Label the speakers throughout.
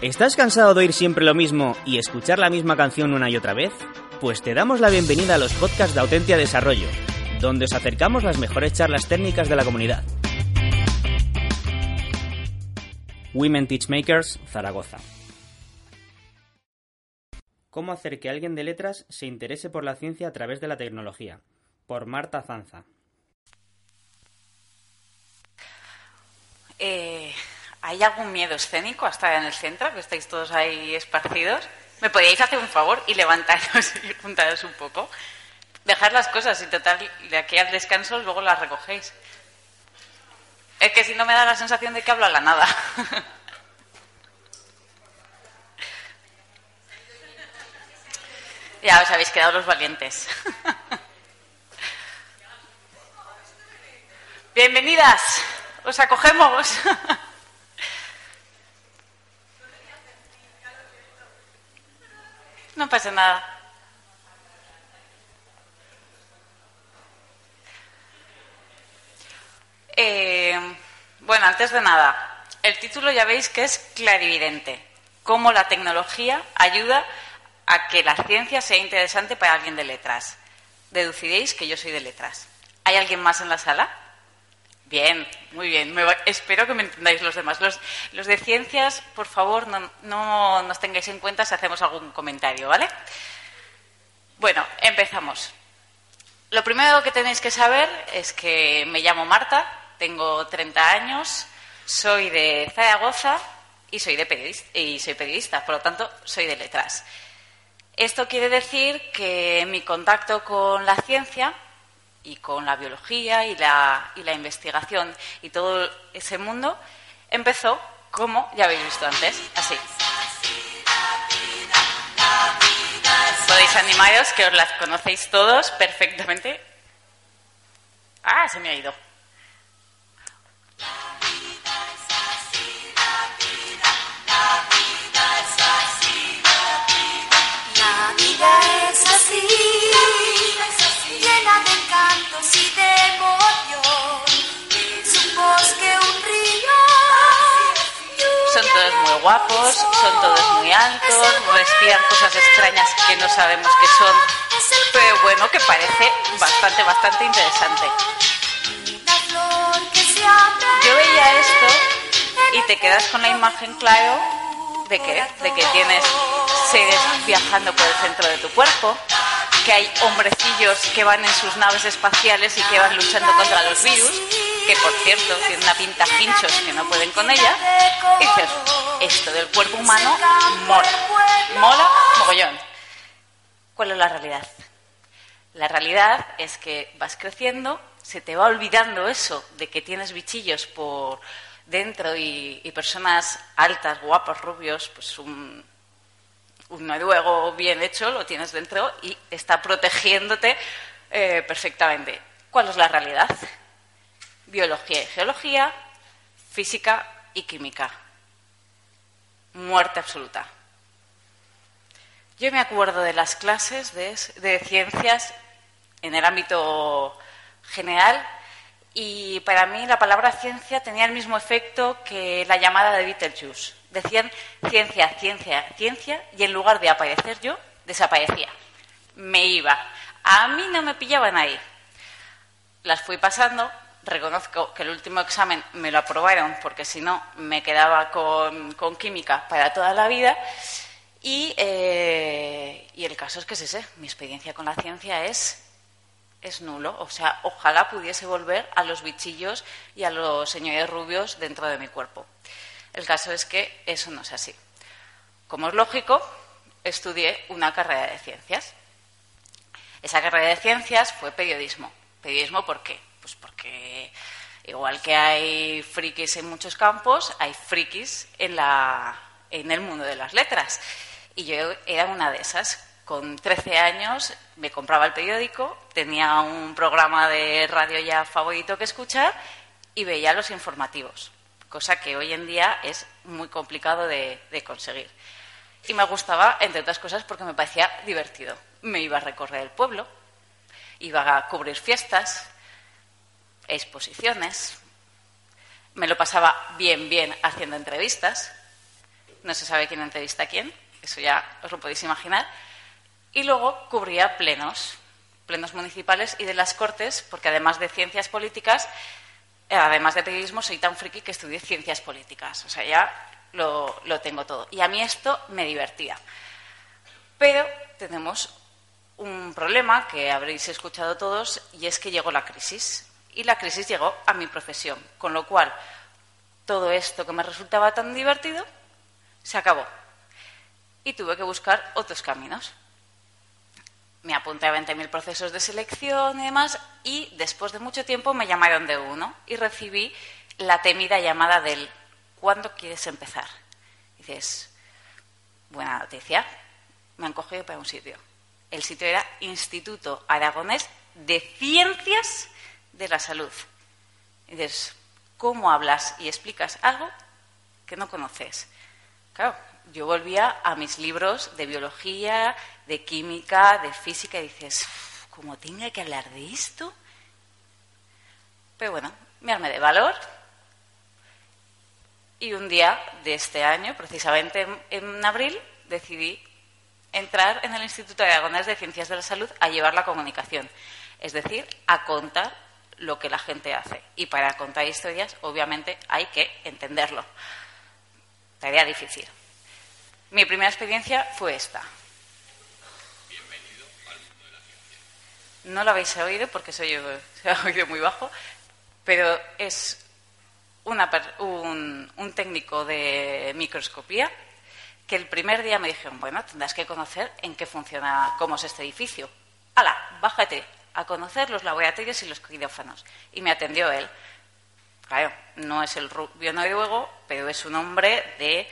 Speaker 1: ¿Estás cansado de oír siempre lo mismo y escuchar la misma canción una y otra vez? Pues te damos la bienvenida a los podcasts de Autentia Desarrollo, donde os acercamos las mejores charlas técnicas de la comunidad. Women Teach Makers, Zaragoza. ¿Cómo hacer que alguien de letras se interese por la ciencia a través de la tecnología? Por Marta Zanza.
Speaker 2: Eh, ¿Hay algún miedo escénico hasta en el centro, que estáis todos ahí esparcidos? ¿Me podríais hacer un favor y levantaros y juntaros un poco? Dejar las cosas y total, de aquí al descanso luego las recogéis. Es que si no me da la sensación de que hablo a la nada. ya os habéis quedado los valientes. Bienvenidas, os acogemos. No pasa nada. Eh, bueno, antes de nada, el título ya veis que es clarividente. Cómo la tecnología ayuda a que la ciencia sea interesante para alguien de letras. Deduciréis que yo soy de letras. ¿Hay alguien más en la sala? Bien, muy bien. espero que me entendáis los demás. Los, los de ciencias, por favor, no, no, nos tengáis en cuenta si hacemos algún comentario, ¿vale? Bueno, empezamos. Lo primero que tenéis que saber es que me llamo Marta, tengo 30 años, soy de Zaragoza y soy, de periodista, y soy periodista, por lo tanto, soy de letras. Esto quiere decir que mi contacto con la ciencia y con la biología y la, y la investigación y todo ese mundo empezó como ya habéis visto antes, así. Podéis animaros que os las conocéis todos perfectamente. Ah, se me ha ido. Guapos, son todos muy altos, respiran cosas extrañas que no sabemos qué son, pero bueno, que parece bastante, bastante interesante. Yo veía esto y te quedas con la imagen, claro, de que, de que tienes seres viajando por el centro de tu cuerpo, que hay hombrecillos que van en sus naves espaciales y que van luchando contra los virus, que por cierto tienen una pinta pinchos que no pueden con ella, y dices, del cuerpo humano mola, mola mogollón. ¿Cuál es la realidad? La realidad es que vas creciendo, se te va olvidando eso de que tienes bichillos por dentro y, personas altas, guapos, rubios, pues un, un noruego bien hecho lo tienes dentro y está protegiéndote eh, perfectamente. ¿Cuál es la realidad? Biología y geología, física y química. Muerte absoluta. Yo me acuerdo de las clases de, ciencias en el ámbito general y para mí la palabra ciencia tenía el mismo efecto que la llamada de Beetlejuice. Decían ciencia, ciencia, ciencia y en lugar de aparecer yo, desaparecía. Me iba. A mí no me pillaban ahí. Las fui pasando. Reconozco que el último examen me lo aprobaron porque si no me quedaba con, química para toda la vida. Y, eh, y el caso es que es ese. Mi experiencia con la ciencia es es nulo. O sea, ojalá pudiese volver a los bichillos y a los señores rubios dentro de mi cuerpo. El caso es que eso no es así. Como es lógico, estudié una carrera de ciencias. Esa carrera de ciencias fue periodismo. ¿Periodismo por qué? Pues porque Igual que hay frikis en muchos campos, hay frikis en, la, en el mundo de las letras. Y yo era una de esas. Con 13 años me compraba el periódico, tenía un programa de radio ya favorito que escuchar y veía los informativos, cosa que hoy en día es muy complicado de, de conseguir. Y me gustaba, entre otras cosas, porque me parecía divertido. Me iba a recorrer el pueblo, iba a cubrir fiestas, exposiciones, me lo pasaba bien, bien haciendo entrevistas. No se sabe quién entrevista a quién, eso ya os lo podéis imaginar. Y luego cubría plenos, plenos municipales y de las Cortes, porque además de ciencias políticas, eh, además de periodismo, soy tan friki que estudié ciencias políticas. O sea, ya lo, lo tengo todo. Y a mí esto me divertía. Pero tenemos un problema que habréis escuchado todos y es que llegó la crisis. Y la crisis llegó a mi profesión, con lo cual todo esto que me resultaba tan divertido se acabó. Y tuve que buscar otros caminos. Me apunté a 20.000 procesos de selección y demás, y después de mucho tiempo me llamaron de uno y recibí la temida llamada del ¿cuándo quieres empezar? Dices, buena noticia, me han cogido para un sitio. El sitio era Instituto Aragonés de Ciencias de la Salud. Y dices, ¿cómo hablas y explicas algo que no conoces? Claro, yo volvía a mis libros de biología, de química, de física, y dices, ¿cómo tenga que hablar de esto? Pero bueno, me armé de valor. Y un día de este año, precisamente en, abril, decidí entrar en el Instituto de Aragonés de Ciencias de la Salud a llevar la comunicación, es decir, a contar lo que la gente hace. Y para contar historias, obviamente, hay que entenderlo. Tarea difícil. Mi primera experiencia fue esta. No lo habéis oído porque soy, se ha oído muy bajo, pero es una un, un técnico de microscopía que el primer día me dijeron, bueno, tendrás que conocer en qué funciona, cómo es este edificio. ¡Hala! Bájate a conocer los laboratorios y los quirófanos. Y me atendió él. Claro, no es el rubio noruego, pero es un hombre de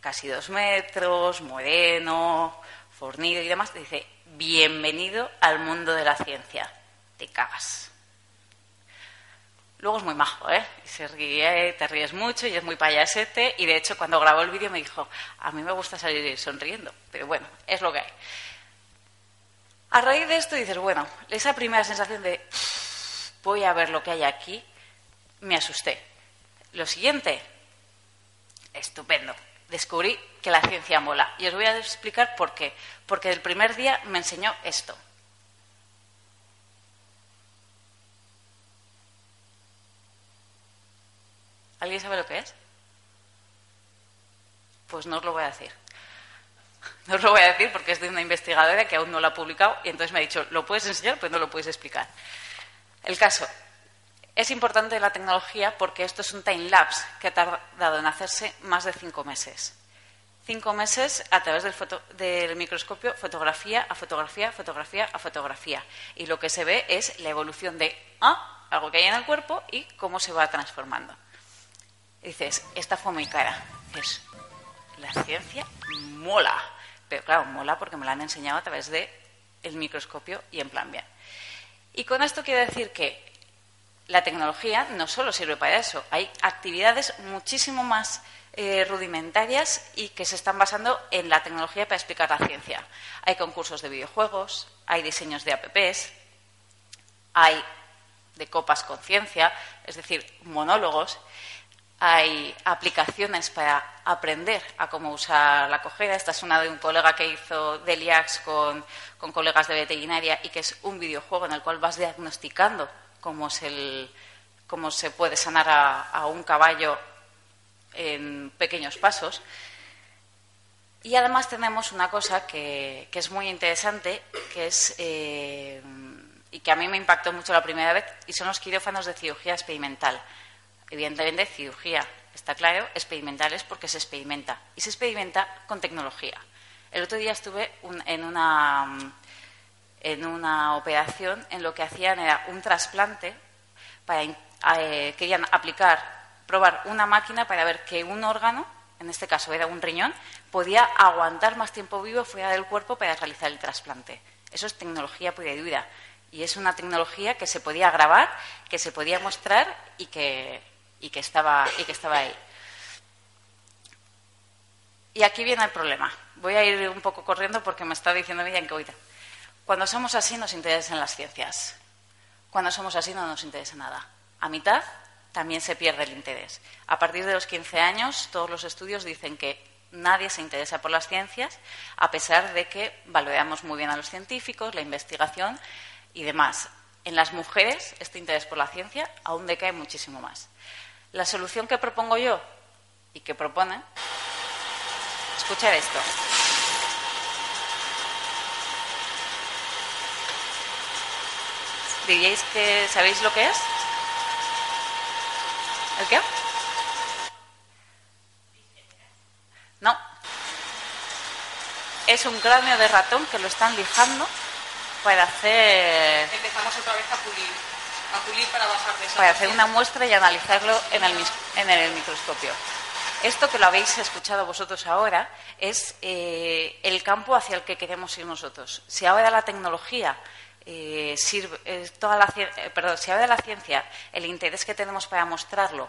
Speaker 2: casi dos metros, moreno, fornido y demás. Dice, bienvenido al mundo de la ciencia. Te cagas. Luego es muy majo, ¿eh? Y se ríe, te ríes mucho y es muy payasete. Y de hecho, cuando grabó el vídeo me dijo, a mí me gusta salir sonriendo. Pero bueno, es lo que hay. A raíz de esto dices, bueno, esa primera sensación de voy a ver lo que hay aquí, me asusté. Lo siguiente, estupendo. Descubrí que la ciencia mola. Y os voy a explicar por qué. Porque el primer día me enseñó esto. ¿Alguien sabe lo que es? Pues no os lo voy a decir. No os lo voy a decir porque es de una investigadora que aún no lo ha publicado y entonces me ha dicho, lo puedes enseñar, pero no lo puedes explicar. El caso, es importante la tecnología porque esto es un time lapse que ha tardado en hacerse más de cinco meses. Cinco meses a través del, foto- del microscopio, fotografía a fotografía, fotografía a fotografía. Y lo que se ve es la evolución de ah, algo que hay en el cuerpo y cómo se va transformando. Dices, esta fue muy cara. Dices, la ciencia mola. Pero claro, mola porque me la han enseñado a través de el microscopio y en plan bien. Y con esto quiero decir que la tecnología no solo sirve para eso, hay actividades muchísimo más eh, rudimentarias y que se están basando en la tecnología para explicar la ciencia. Hay concursos de videojuegos, hay diseños de apps, hay de copas con ciencia, es decir, monólogos, hay aplicaciones para aprender a cómo usar la cojera. Esta es una de un colega que hizo Deliax con, con colegas de veterinaria y que es un videojuego en el cual vas diagnosticando cómo, se puede sanar a, un caballo en pequeños pasos. Y además tenemos una cosa que, que es muy interesante, que es eh, y que a mí me impactó mucho la primera vez, y son los quirófanos de cirugía experimental. Evidentemente, cirugía, está claro, experimental es porque se experimenta. Y se experimenta con tecnología. El otro día estuve en, una, operación en lo que hacían era un trasplante para eh, querían aplicar, probar una máquina para ver que un órgano, en este caso era un riñón, podía aguantar más tiempo vivo fuera del cuerpo para realizar el trasplante. Eso es tecnología pura y dura. Y es una tecnología que se podía grabar, que se podía mostrar y que, y que, estaba, y que estaba ahí. Y aquí viene el problema. Voy a ir un poco corriendo porque me está diciendo Miriam que oiga. Cuando somos así nos interesan las ciencias. Cuando somos así no nos interesa nada. A mitad también se pierde el interés. A partir de los 15 años todos los estudios dicen que nadie se interesa por las ciencias, a pesar de que valoramos muy bien a los científicos, la investigación y demás. En las mujeres este interés por la ciencia aún decae muchísimo más. La solución que propongo yo y que proponen, escuchar esto. ¿Diríais que sabéis lo que es? ¿El qué? No. Es un cráneo de ratón que lo están lijando para hacer
Speaker 3: Empezamos otra vez a pulir, a pulir para bajar de esa
Speaker 2: para hacer una muestra y analizarlo en el, en el microscopio. Esto que lo habéis escuchado vosotros ahora es eh, el campo hacia el que queremos ir nosotros. Si ahora la tecnología eh, sirve, eh, toda la, cien- eh, perdón, si ahora la ciencia, el interés que tenemos para mostrarlo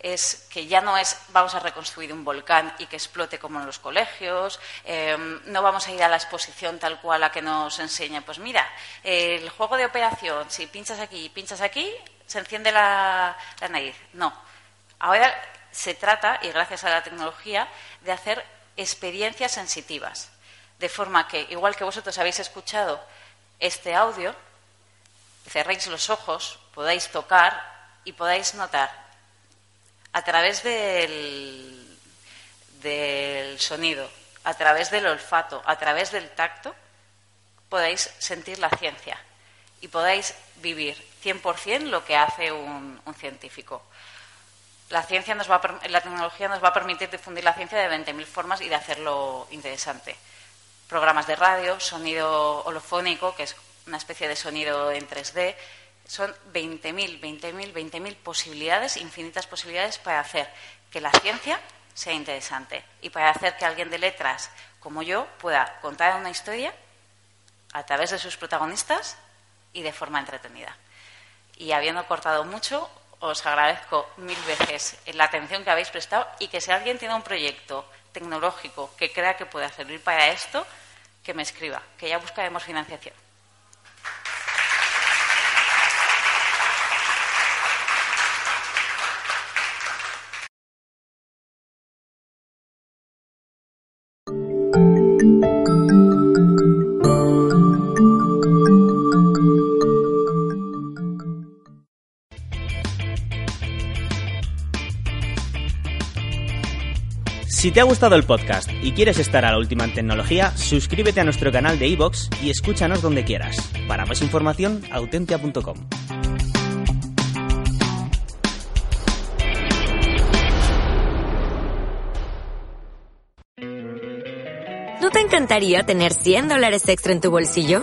Speaker 2: es que ya no es vamos a reconstruir un volcán y que explote como en los colegios, eh, no vamos a ir a la exposición tal cual a que nos enseña, pues mira, el juego de operación, si pinchas aquí y pinchas aquí, se enciende la, la nariz. No. Ahora se trata, y gracias a la tecnología, de hacer experiencias sensitivas. De forma que, igual que vosotros habéis escuchado este audio, cerréis los ojos, podáis tocar y podáis notar a través del, del sonido, a través del olfato, a través del tacto, podáis sentir la ciencia y podáis vivir 100% lo que hace un, científico. La, ciencia nos va a la tecnología nos va a permitir difundir la ciencia de 20.000 formas y de hacerlo interesante. Programas de radio, sonido holofónico, que es una especie de sonido en 3D. Son 20.000, 20.000, 20.000 posibilidades, infinitas posibilidades para hacer que la ciencia sea interesante y para hacer que alguien de letras como yo pueda contar una historia a través de sus protagonistas y de forma entretenida. Y habiendo cortado mucho, os agradezco mil veces la atención que habéis prestado y que si alguien tiene un proyecto tecnológico que crea que pueda servir para esto, que me escriba, que ya buscaremos financiación.
Speaker 1: Si te ha gustado el podcast y quieres estar a la última en tecnología, suscríbete a nuestro canal de iVoox y escúchanos donde quieras. Para más información, autentia.com.
Speaker 4: ¿No te encantaría tener 100 dólares extra en tu bolsillo?